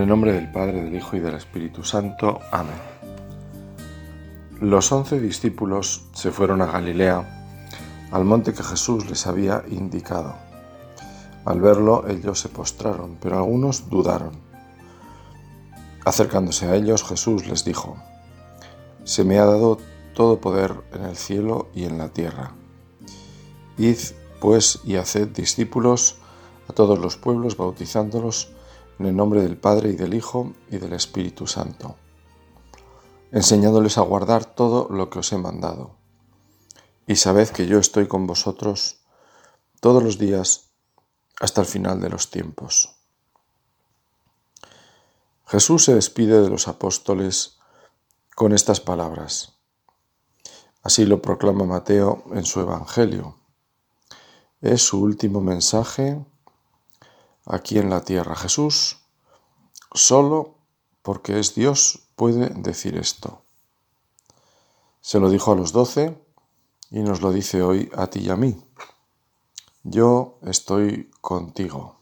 En el nombre del Padre, del Hijo y del Espíritu Santo. Amén. Los once discípulos se fueron a Galilea, al monte que Jesús les había indicado. Al verlo ellos se postraron, pero algunos dudaron. Acercándose a ellos, Jesús les dijo, Se me ha dado todo poder en el cielo y en la tierra. Id, pues, y haced discípulos a todos los pueblos, bautizándolos en el nombre del Padre y del Hijo y del Espíritu Santo, enseñándoles a guardar todo lo que os he mandado. Y sabed que yo estoy con vosotros todos los días hasta el final de los tiempos. Jesús se despide de los apóstoles con estas palabras. Así lo proclama Mateo en su Evangelio. Es su último mensaje aquí en la tierra. Jesús, solo porque es Dios, puede decir esto. Se lo dijo a los doce y nos lo dice hoy a ti y a mí. Yo estoy contigo.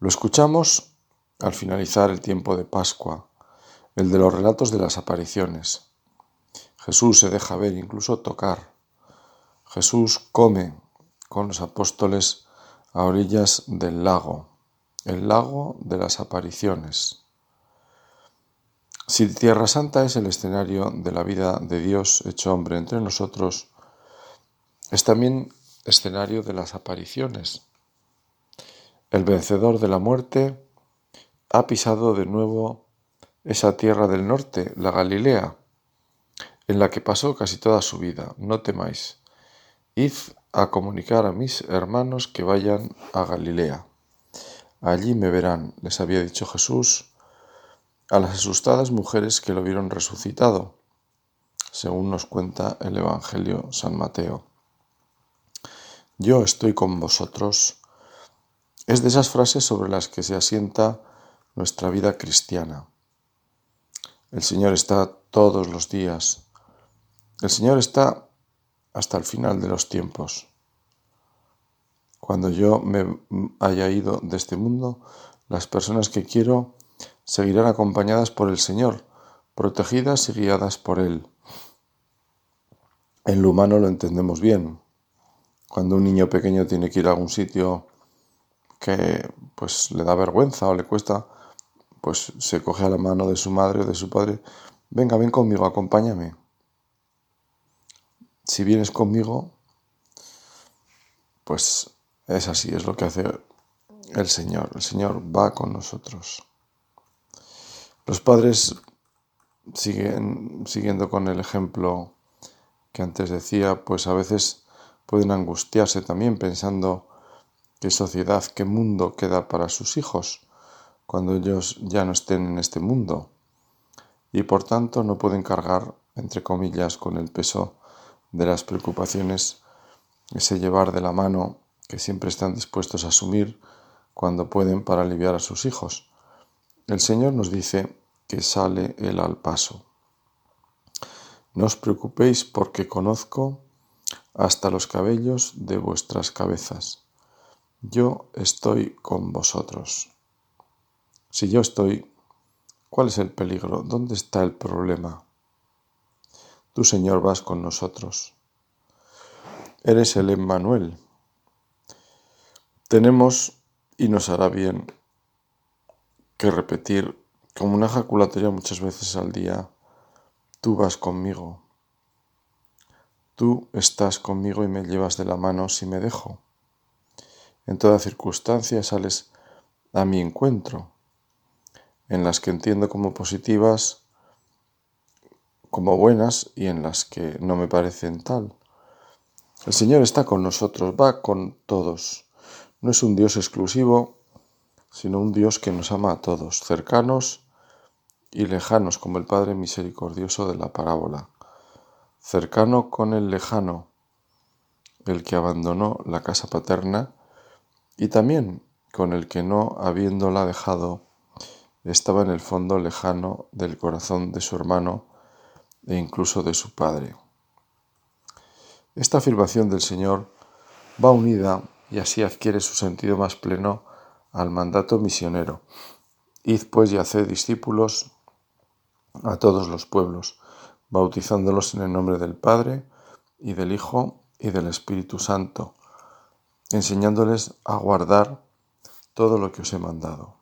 Lo escuchamos al finalizar el tiempo de Pascua, el de los relatos de las apariciones. Jesús se deja ver, incluso tocar. Jesús come con los apóstoles a orillas del lago, el lago de las apariciones. Si Tierra Santa es el escenario de la vida de Dios hecho hombre entre nosotros, es también escenario de las apariciones. El vencedor de la muerte ha pisado de nuevo esa tierra del norte, la Galilea, en la que pasó casi toda su vida. No temáis. Id a comunicar a mis hermanos que vayan a Galilea. Allí me verán, les había dicho Jesús a las asustadas mujeres que lo vieron resucitado, según nos cuenta el Evangelio San Mateo. Yo estoy con vosotros es de esas frases sobre las que se asienta nuestra vida cristiana. El Señor está todos los días. El Señor está hasta el final de los tiempos. Cuando yo me haya ido de este mundo, las personas que quiero seguirán acompañadas por el Señor, protegidas y guiadas por Él. En lo humano lo entendemos bien. Cuando un niño pequeño tiene que ir a algún sitio que pues le da vergüenza o le cuesta, pues se coge a la mano de su madre o de su padre, venga, ven conmigo, acompáñame si vienes conmigo, pues es así, es lo que hace el Señor. El Señor va con nosotros. Los padres siguen siguiendo con el ejemplo que antes decía, pues a veces pueden angustiarse también pensando qué sociedad, qué mundo queda para sus hijos cuando ellos ya no estén en este mundo. Y por tanto no pueden cargar, entre comillas, con el peso de las preocupaciones, ese llevar de la mano que siempre están dispuestos a asumir cuando pueden para aliviar a sus hijos. El Señor nos dice que sale Él al paso. No os preocupéis porque conozco hasta los cabellos de vuestras cabezas. Yo estoy con vosotros. Si yo estoy, ¿cuál es el peligro? ¿Dónde está el problema? Tú, Señor, vas con nosotros. Eres el Emmanuel. Tenemos, y nos hará bien, que repetir como una ejaculatoria muchas veces al día, tú vas conmigo. Tú estás conmigo y me llevas de la mano si me dejo. En toda circunstancia sales a mi encuentro, en las que entiendo como positivas como buenas y en las que no me parecen tal. El Señor está con nosotros, va con todos. No es un Dios exclusivo, sino un Dios que nos ama a todos, cercanos y lejanos, como el Padre misericordioso de la parábola. Cercano con el lejano, el que abandonó la casa paterna, y también con el que no, habiéndola dejado, estaba en el fondo lejano del corazón de su hermano, e incluso de su Padre. Esta afirmación del Señor va unida y así adquiere su sentido más pleno al mandato misionero. Id pues y haced discípulos a todos los pueblos, bautizándolos en el nombre del Padre y del Hijo y del Espíritu Santo, enseñándoles a guardar todo lo que os he mandado.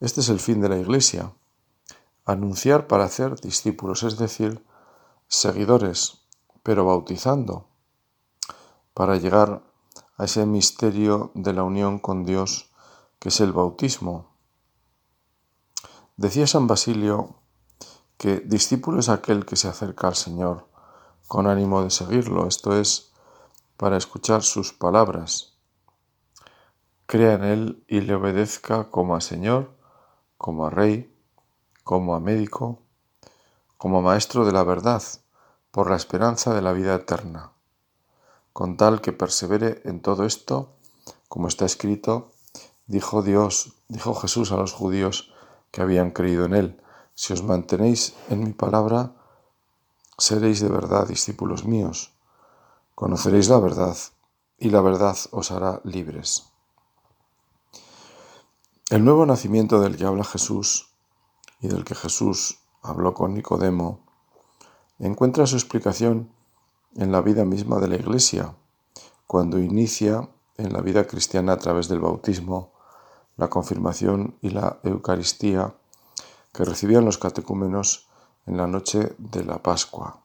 Este es el fin de la Iglesia, anunciar para hacer discípulos, es decir, seguidores, pero bautizando, para llegar a ese misterio de la unión con Dios que es el bautismo. Decía San Basilio que discípulo es aquel que se acerca al Señor con ánimo de seguirlo, esto es, para escuchar sus palabras, crea en Él y le obedezca como a Señor, como a Rey, como a médico, como a Maestro de la verdad, por la esperanza de la vida eterna, con tal que persevere en todo esto, como está escrito, dijo Dios, dijo Jesús a los judíos que habían creído en Él, si os mantenéis en mi palabra, seréis de verdad discípulos míos, conoceréis la verdad y la verdad os hará libres. El nuevo nacimiento del que habla Jesús y del que Jesús habló con Nicodemo encuentra su explicación en la vida misma de la Iglesia, cuando inicia en la vida cristiana a través del bautismo, la confirmación y la Eucaristía que recibían los catecúmenos en la noche de la Pascua.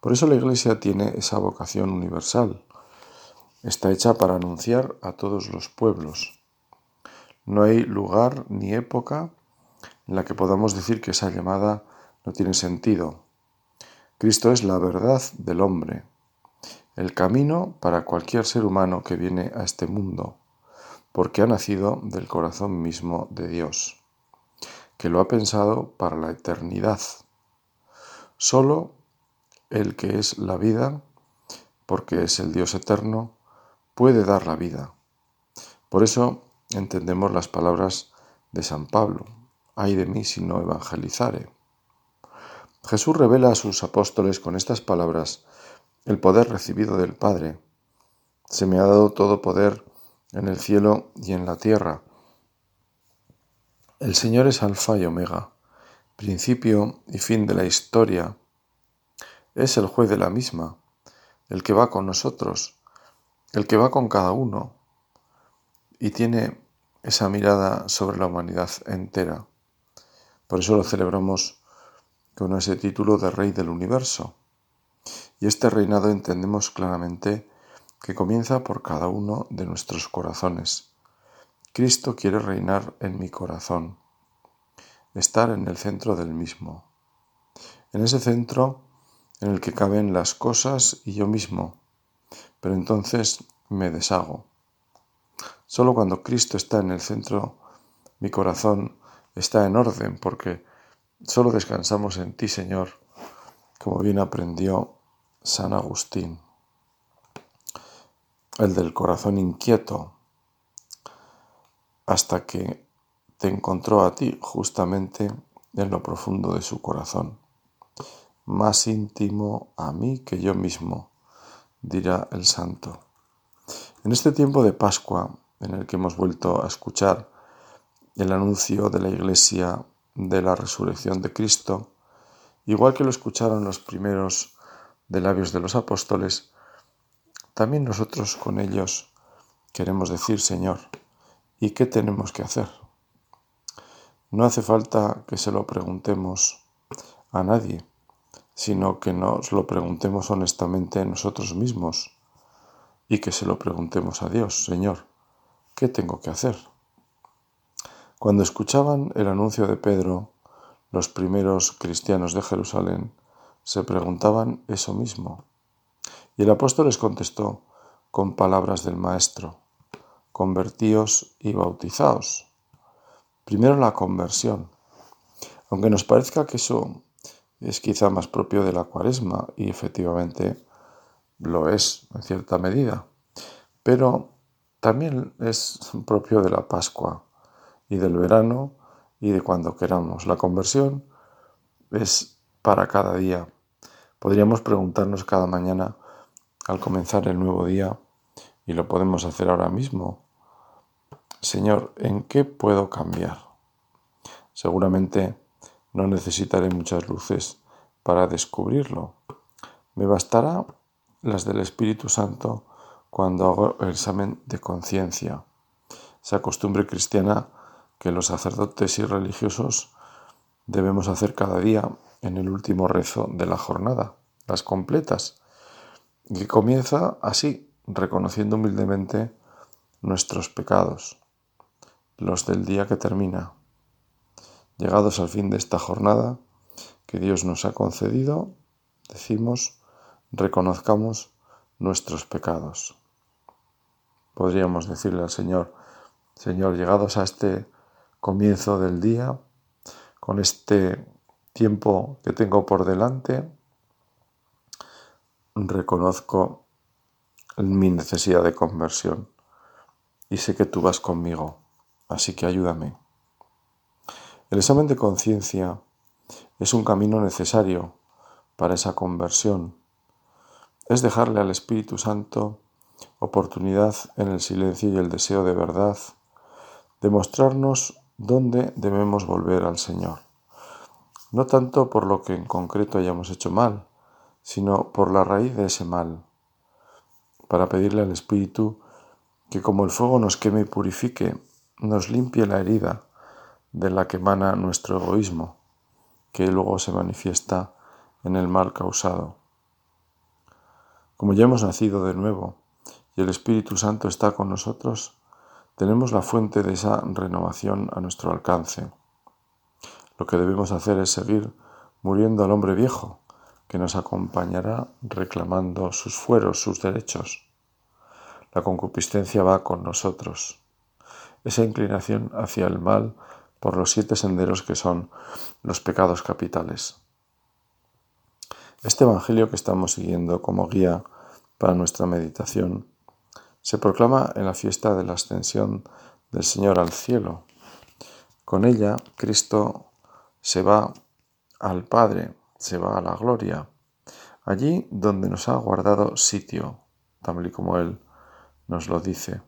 Por eso la Iglesia tiene esa vocación universal. Está hecha para anunciar a todos los pueblos. No hay lugar ni época en la que podamos decir que esa llamada no tiene sentido. Cristo es la verdad del hombre, el camino para cualquier ser humano que viene a este mundo, porque ha nacido del corazón mismo de Dios, que lo ha pensado para la eternidad. Solo el que es la vida, porque es el Dios eterno, puede dar la vida. Por eso entendemos las palabras de San Pablo, ay de mí si no evangelizare. Jesús revela a sus apóstoles con estas palabras el poder recibido del Padre. Se me ha dado todo poder en el cielo y en la tierra. El Señor es alfa y omega, principio y fin de la historia. Es el juez de la misma, el que va con nosotros, el que va con cada uno, y tiene esa mirada sobre la humanidad entera. Por eso lo celebramos con ese título de Rey del Universo. Y este reinado entendemos claramente que comienza por cada uno de nuestros corazones. Cristo quiere reinar en mi corazón, estar en el centro del mismo, en ese centro en el que caben las cosas y yo mismo, pero entonces me deshago. Solo cuando Cristo está en el centro, mi corazón está en orden, porque solo descansamos en ti, Señor, como bien aprendió San Agustín, el del corazón inquieto, hasta que te encontró a ti justamente en lo profundo de su corazón, más íntimo a mí que yo mismo, dirá el santo. En este tiempo de Pascua, en el que hemos vuelto a escuchar el anuncio de la Iglesia de la resurrección de Cristo, igual que lo escucharon los primeros de labios de los apóstoles, también nosotros con ellos queremos decir, Señor, ¿y qué tenemos que hacer? No hace falta que se lo preguntemos a nadie, sino que nos lo preguntemos honestamente nosotros mismos y que se lo preguntemos a Dios, Señor, ¿qué tengo que hacer? Cuando escuchaban el anuncio de Pedro, los primeros cristianos de Jerusalén se preguntaban eso mismo. Y el apóstol les contestó con palabras del Maestro, convertíos y bautizaos. Primero la conversión. Aunque nos parezca que eso es quizá más propio de la cuaresma, y efectivamente lo es en cierta medida, pero también es propio de la Pascua y del verano y de cuando queramos. La conversión es para cada día. Podríamos preguntarnos cada mañana al comenzar el nuevo día, y lo podemos hacer ahora mismo, Señor, ¿en qué puedo cambiar? Seguramente no necesitaré muchas luces para descubrirlo. Me bastará las del Espíritu Santo cuando hago el examen de conciencia. Esa costumbre cristiana que los sacerdotes y religiosos debemos hacer cada día en el último rezo de la jornada, las completas, y comienza así, reconociendo humildemente nuestros pecados, los del día que termina. Llegados al fin de esta jornada que Dios nos ha concedido, decimos, reconozcamos nuestros pecados. Podríamos decirle al Señor, Señor, llegados a este comienzo del día, con este tiempo que tengo por delante, reconozco mi necesidad de conversión y sé que tú vas conmigo, así que ayúdame. El examen de conciencia es un camino necesario para esa conversión. Es dejarle al Espíritu Santo oportunidad en el silencio y el deseo de verdad de mostrarnos dónde debemos volver al Señor. No tanto por lo que en concreto hayamos hecho mal, sino por la raíz de ese mal, para pedirle al Espíritu que como el fuego nos queme y purifique, nos limpie la herida de la que emana nuestro egoísmo, que luego se manifiesta en el mal causado. Como ya hemos nacido de nuevo y el Espíritu Santo está con nosotros, tenemos la fuente de esa renovación a nuestro alcance. Lo que debemos hacer es seguir muriendo al hombre viejo, que nos acompañará reclamando sus fueros, sus derechos. La concupiscencia va con nosotros. Esa inclinación hacia el mal por los siete senderos que son los pecados capitales. Este Evangelio que estamos siguiendo como guía para nuestra meditación se proclama en la fiesta de la ascensión del Señor al cielo. Con ella Cristo se va al Padre, se va a la gloria, allí donde nos ha guardado sitio, tal y como Él nos lo dice.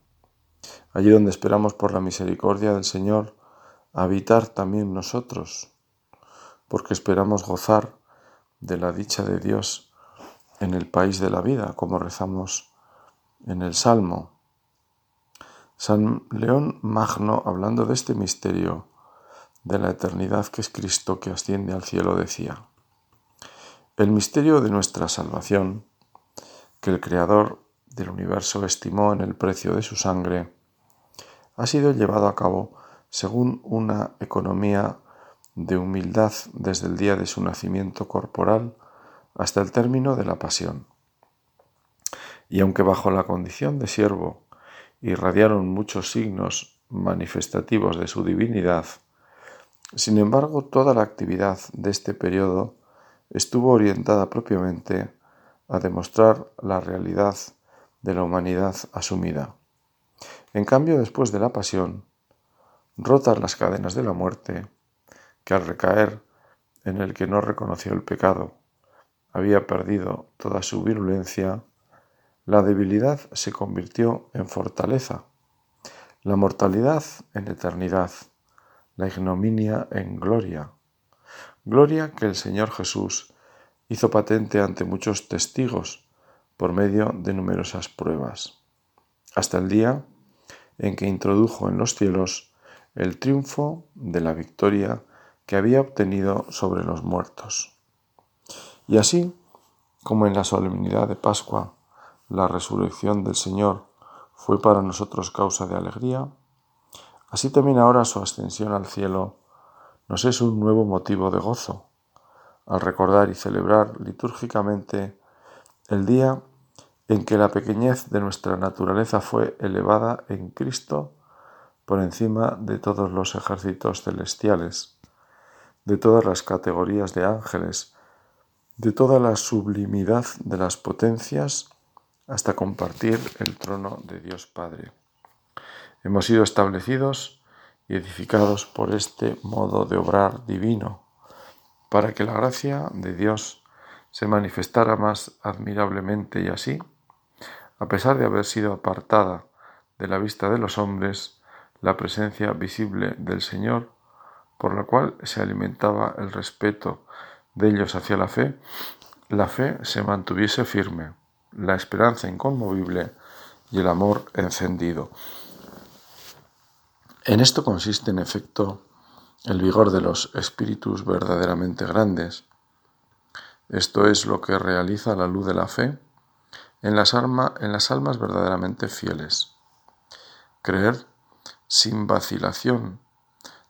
Allí donde esperamos por la misericordia del Señor habitar también nosotros, porque esperamos gozar de la dicha de Dios en el país de la vida, como rezamos en el Salmo. San León Magno, hablando de este misterio de la eternidad que es Cristo que asciende al cielo, decía, el misterio de nuestra salvación, que el Creador del universo estimó en el precio de su sangre, ha sido llevado a cabo según una economía de humildad desde el día de su nacimiento corporal hasta el término de la pasión y aunque bajo la condición de siervo irradiaron muchos signos manifestativos de su divinidad, sin embargo toda la actividad de este periodo estuvo orientada propiamente a demostrar la realidad de la humanidad asumida. En cambio, después de la pasión, rotas las cadenas de la muerte, que al recaer en el que no reconoció el pecado, había perdido toda su virulencia, la debilidad se convirtió en fortaleza, la mortalidad en eternidad, la ignominia en gloria. Gloria que el Señor Jesús hizo patente ante muchos testigos por medio de numerosas pruebas, hasta el día en que introdujo en los cielos el triunfo de la victoria que había obtenido sobre los muertos. Y así como en la solemnidad de Pascua la resurrección del Señor fue para nosotros causa de alegría, así también ahora su ascensión al cielo nos es un nuevo motivo de gozo, al recordar y celebrar litúrgicamente el día en que la pequeñez de nuestra naturaleza fue elevada en Cristo por encima de todos los ejércitos celestiales, de todas las categorías de ángeles, de toda la sublimidad de las potencias hasta compartir el trono de Dios Padre. Hemos sido establecidos y edificados por este modo de obrar divino, para que la gracia de Dios se manifestara más admirablemente y así, a pesar de haber sido apartada de la vista de los hombres, la presencia visible del Señor, por la cual se alimentaba el respeto de ellos hacia la fe, la fe se mantuviese firme, la esperanza inconmovible y el amor encendido. En esto consiste, en efecto, el vigor de los espíritus verdaderamente grandes. Esto es lo que realiza la luz de la fe en las, almas verdaderamente fieles. Creer sin vacilación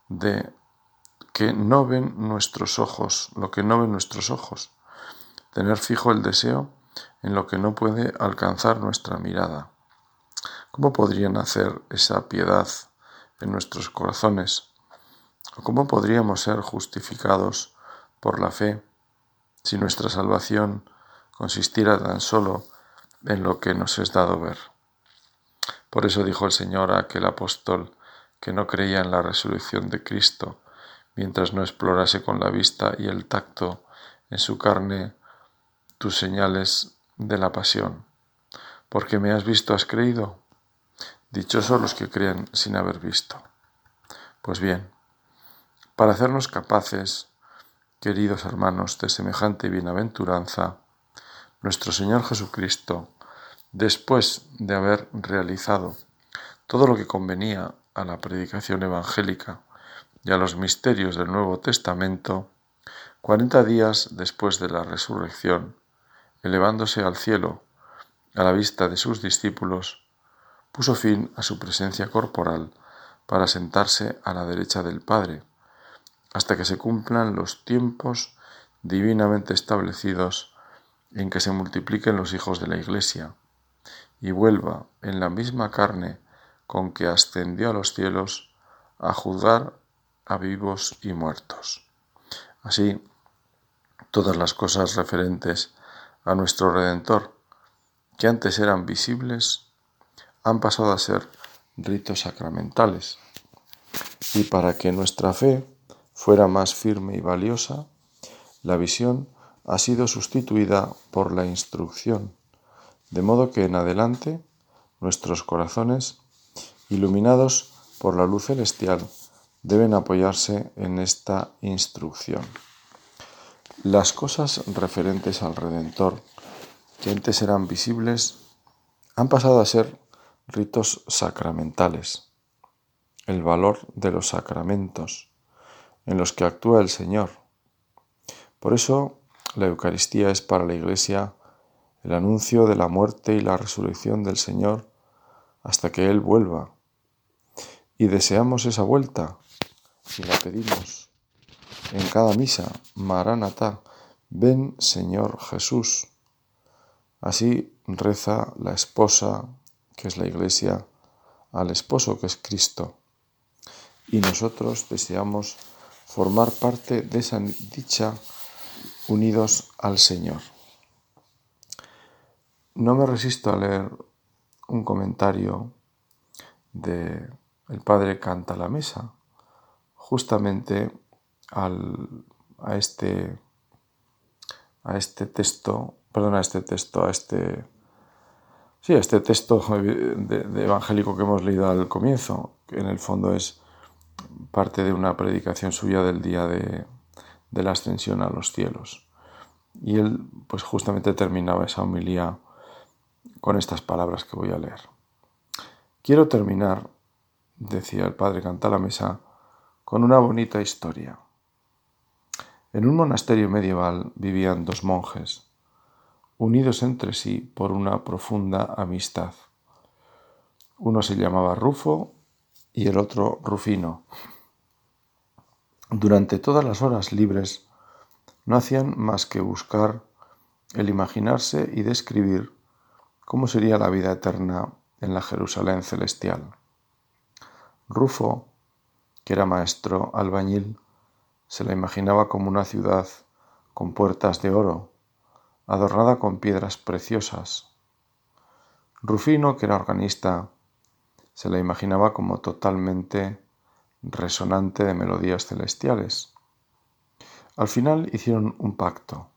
de que no ven nuestros ojos, lo que no ven nuestros ojos. Tener fijo el deseo en lo que no puede alcanzar nuestra mirada. ¿Cómo podría nacer esa piedad en nuestros corazones? ¿O cómo podríamos ser justificados por la fe si nuestra salvación consistiera tan solo en lo que nos es dado ver? Por eso dijo el Señor a aquel apóstol que no creía en la resurrección de Cristo, mientras no explorase con la vista y el tacto en su carne tus señales de la pasión. Porque me has visto, has creído. Dichosos los que creen sin haber visto. Pues bien, para hacernos capaces, queridos hermanos, de semejante bienaventuranza, nuestro Señor Jesucristo, después de haber realizado todo lo que convenía a la predicación evangélica y a los misterios del Nuevo Testamento, cuarenta días después de la resurrección, elevándose al cielo a la vista de sus discípulos, puso fin a su presencia corporal para sentarse a la derecha del Padre, hasta que se cumplan los tiempos divinamente establecidos en que se multipliquen los hijos de la Iglesia, y vuelva en la misma carne con que ascendió a los cielos a juzgar a vivos y muertos. Así, todas las cosas referentes a nuestro Redentor, que antes eran visibles, han pasado a ser ritos sacramentales. Y para que nuestra fe fuera más firme y valiosa, la visión ha sido sustituida por la instrucción, de modo que en adelante nuestros corazones, iluminados por la luz celestial, deben apoyarse en esta instrucción. Las cosas referentes al Redentor, que antes eran visibles, han pasado a ser ritos sacramentales. El valor de los sacramentos en los que actúa el Señor. Por eso la Eucaristía es para la Iglesia el anuncio de la muerte y la resurrección del Señor hasta que Él vuelva. Y deseamos esa vuelta y la pedimos en cada misa, Maranatá, ven Señor Jesús. Así reza la esposa, que es la iglesia, al esposo, que es Cristo. Y nosotros deseamos formar parte de esa dicha unidos al Señor. No me resisto a leer un comentario de el padre Canta la Mesa, justamente a este a este texto, perdón, a este texto, a este sí, a este texto de, evangélico que hemos leído al comienzo, que en el fondo es parte de una predicación suya del día de, de la ascensión a los cielos. Y él, pues justamente terminaba esa homilía con estas palabras que voy a leer. Quiero terminar, decía el padre Canta la Mesa, con una bonita historia. En un monasterio medieval vivían dos monjes, unidos entre sí por una profunda amistad. Uno se llamaba Rufo y el otro Rufino. Durante todas las horas libres no hacían más que buscar el imaginarse y describir cómo sería la vida eterna en la Jerusalén celestial. Rufo que era maestro albañil, se la imaginaba como una ciudad con puertas de oro, adornada con piedras preciosas. Rufino, que era organista, se la imaginaba como totalmente resonante de melodías celestiales. Al final hicieron un pacto.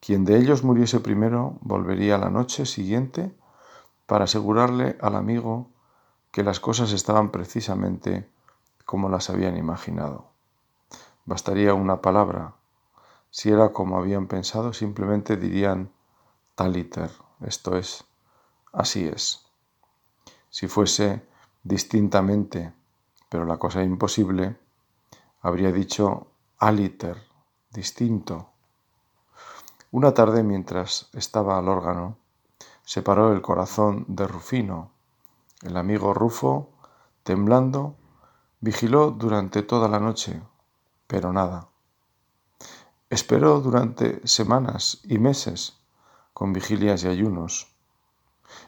Quien de ellos muriese primero volvería la noche siguiente para asegurarle al amigo que las cosas estaban precisamente como las habían imaginado. Bastaría una palabra. Si era como habían pensado, simplemente dirían taliter, esto es, así es. Si fuese distintamente, pero la cosa imposible, habría dicho aliter, distinto. Una tarde, mientras estaba al órgano, se paró el corazón de Rufino. El amigo Rufo, temblando, vigiló durante toda la noche, pero nada. Esperó durante semanas y meses, con vigilias y ayunos.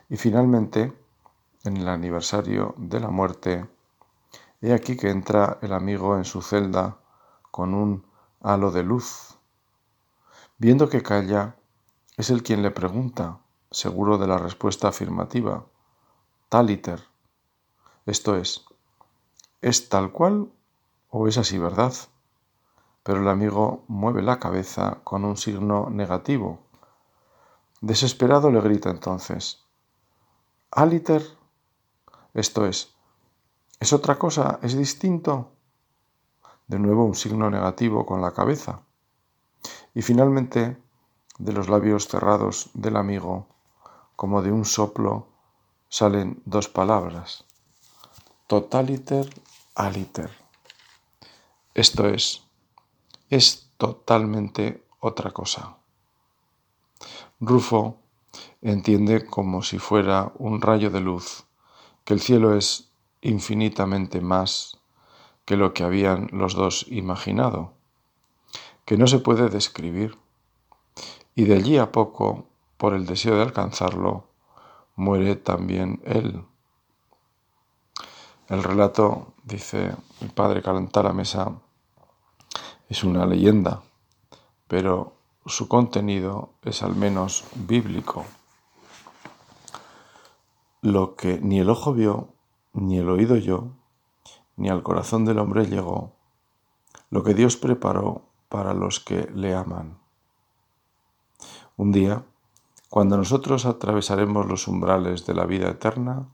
Y finalmente, en el aniversario de la muerte, he aquí que entra el amigo en su celda con un halo de luz. Viendo que calla, es el quien le pregunta, seguro de la respuesta afirmativa. Taliter. Esto es, ¿es tal cual o es así verdad? Pero el amigo mueve la cabeza con un signo negativo. Desesperado le grita entonces, Aliter. Esto es, ¿es otra cosa? ¿Es distinto? De nuevo un signo negativo con la cabeza. Y finalmente, de los labios cerrados del amigo, como de un soplo, salen dos palabras. Totaliter, aliter. Esto es, es totalmente otra cosa. Rufo entiende como si fuera un rayo de luz que el cielo es infinitamente más que lo que habían los dos imaginado que no se puede describir, y de allí a poco, por el deseo de alcanzarlo, muere también él. El relato, dice el padre la Mesa, es una leyenda, pero su contenido es al menos bíblico. Lo que ni el ojo vio, ni el oído yo, ni al corazón del hombre llegó, lo que Dios preparó para los que le aman. Un día, cuando nosotros atravesaremos los umbrales de la vida eterna,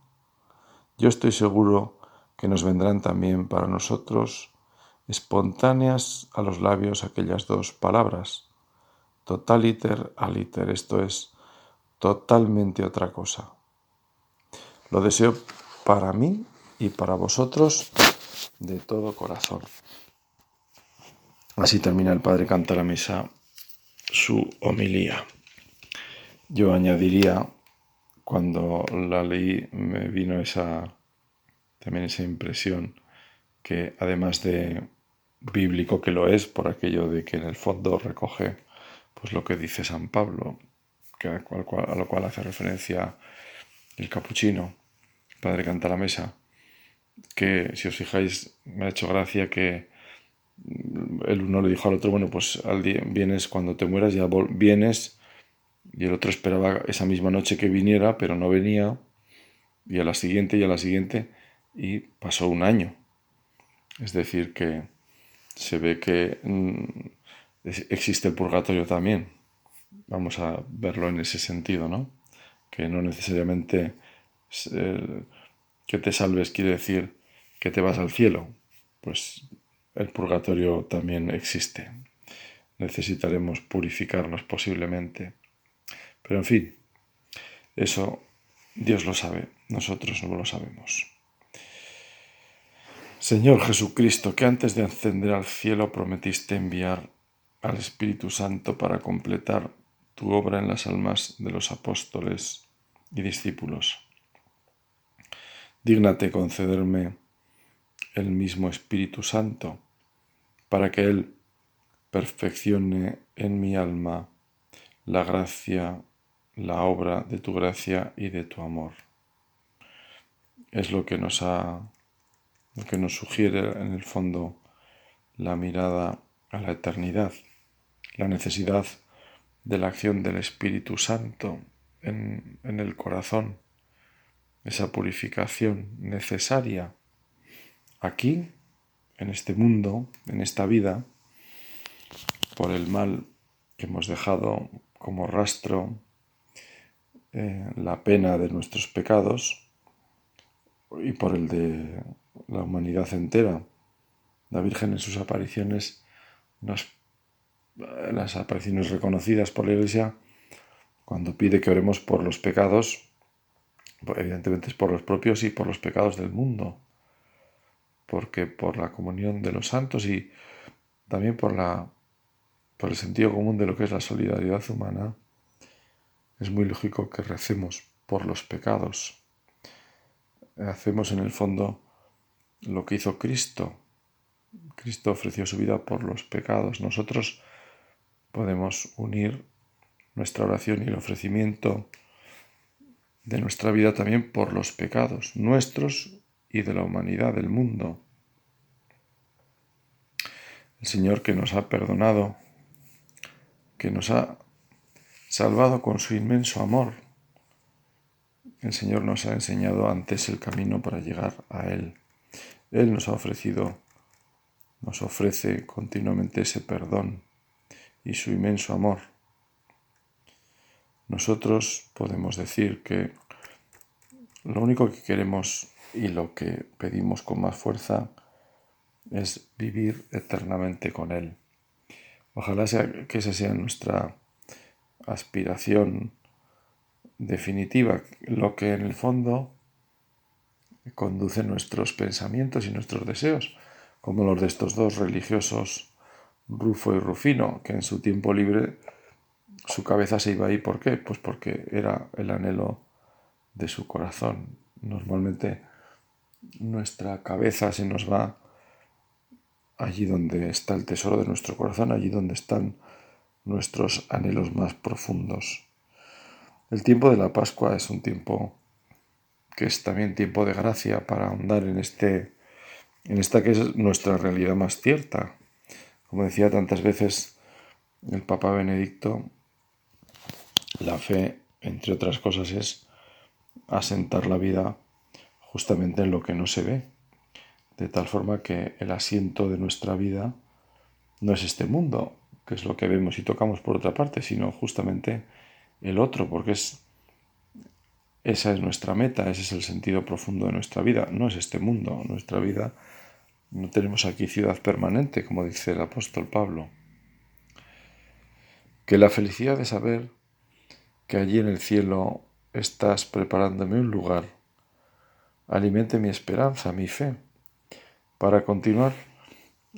yo estoy seguro que nos vendrán también para nosotros espontáneas a los labios aquellas dos palabras, totaliter aliter, esto es, totalmente otra cosa. Lo deseo para mí y para vosotros de todo corazón. Así termina el Padre Canta la Misa su homilía. Yo añadiría, cuando la leí me vino esa también esa impresión que además de bíblico que lo es por aquello de que en el fondo recoge pues lo que dice San Pablo, que a, a lo cual hace referencia el capuchino, Padre Canta la Mesa, que si os fijáis me ha hecho gracia que el uno le dijo al otro, bueno, pues al día, vienes cuando te mueras, ya vienes, y el otro esperaba esa misma noche que viniera, pero no venía, y a la siguiente y a la siguiente, y pasó un año. Es decir, que se ve que mm, existe el purgatorio también. Vamos a verlo en ese sentido, ¿no? Que no necesariamente que te salves quiere decir que te vas al cielo. Pues el purgatorio también existe. Necesitaremos purificarnos posiblemente. Pero en fin, eso Dios lo sabe, nosotros no lo sabemos. Señor Jesucristo, que antes de ascender al cielo prometiste enviar al Espíritu Santo para completar tu obra en las almas de los apóstoles y discípulos. Dígnate concederme el mismo Espíritu Santo para que Él perfeccione en mi alma la gracia, la obra de tu gracia y de tu amor. Es lo que nos ha, que nos sugiere en el fondo la mirada a la eternidad, la necesidad de la acción del Espíritu Santo en, el corazón, esa purificación necesaria aquí en este mundo, en esta vida, por el mal que hemos dejado como rastro, eh, la pena de nuestros pecados, y por el de la humanidad entera. La Virgen en sus apariciones, las apariciones reconocidas por la Iglesia, cuando pide que oremos por los pecados, evidentemente es por los propios y por los pecados del mundo, porque por la comunión de los santos y también por, la, por el sentido común de lo que es la solidaridad humana, es muy lógico que recemos por los pecados. Hacemos en el fondo lo que hizo Cristo. Cristo ofreció su vida por los pecados. Nosotros podemos unir nuestra oración y el ofrecimiento de nuestra vida también por los pecados nuestros y de la humanidad, del mundo. El Señor que nos ha perdonado, que nos ha salvado con su inmenso amor. El Señor nos ha enseñado antes el camino para llegar a Él. Él nos ha ofrecido, nos ofrece continuamente ese perdón y su inmenso amor. Nosotros podemos decir que lo único que queremos y lo que pedimos con más fuerza es vivir eternamente con Él. Ojalá sea, que esa sea nuestra aspiración definitiva, lo que en el fondo conduce nuestros pensamientos y nuestros deseos, como los de estos dos religiosos, Rufo y Rufino, que en su tiempo libre su cabeza se iba ahí. ¿Por qué? Pues porque era el anhelo de su corazón. Normalmente nuestra cabeza se nos va allí donde está el tesoro de nuestro corazón, allí donde están nuestros anhelos más profundos. El tiempo de la Pascua es un tiempo que es también tiempo de gracia para ahondar en este en esta que es nuestra realidad más cierta. Como decía tantas veces el Papa Benedicto, la fe, entre otras cosas, es asentar la vida justamente en lo que no se ve, de tal forma que el asiento de nuestra vida no es este mundo, que es lo que vemos y tocamos por otra parte, sino justamente el otro, porque es esa es nuestra meta, ese es el sentido profundo de nuestra vida, no es este mundo, nuestra vida no tenemos aquí ciudad permanente, como dice el apóstol Pablo. Que la felicidad de saber que allí en el cielo estás preparándome un lugar, alimente mi esperanza, mi fe, para continuar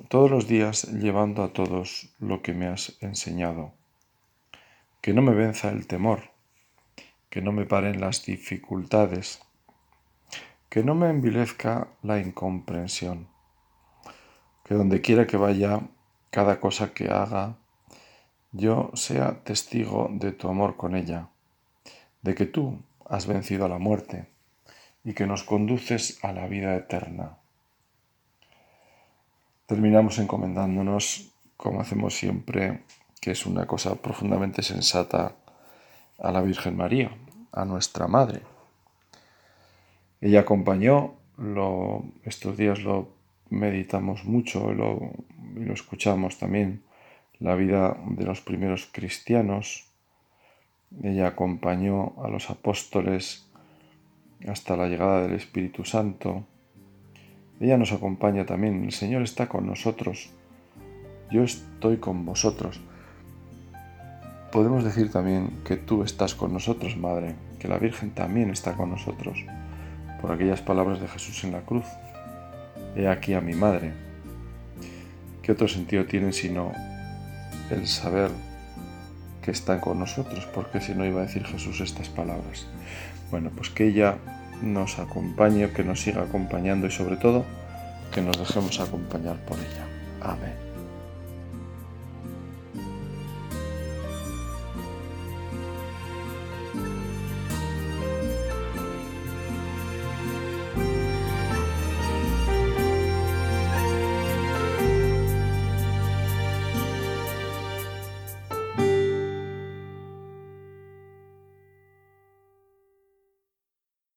todos los días llevando a todos lo que me has enseñado. Que no me venza el temor, que no me paren las dificultades, que no me envilezca la incomprensión, que donde quiera que vaya, cada cosa que haga, yo sea testigo de tu amor con ella, de que tú has vencido a la muerte y que nos conduces a la vida eterna. Terminamos encomendándonos, como hacemos siempre, que es una cosa profundamente sensata, a la Virgen María, a nuestra Madre. Ella acompañó, lo, estos días lo meditamos mucho lo, y lo escuchamos también, la vida de los primeros cristianos. Ella acompañó a los apóstoles hasta la llegada del Espíritu Santo ella nos acompaña también. El Señor está con nosotros. Yo estoy con vosotros. Podemos decir también que tú estás con nosotros, Madre, que la Virgen también está con nosotros, por aquellas palabras de Jesús en la cruz. He aquí a mi Madre. ¿Qué otro sentido tiene sino el saber que está con nosotros? Porque si no iba a decir Jesús estas palabras. Bueno, pues que ella nos acompañe, que nos siga acompañando y sobre todo que nos dejemos acompañar por ella. Amén.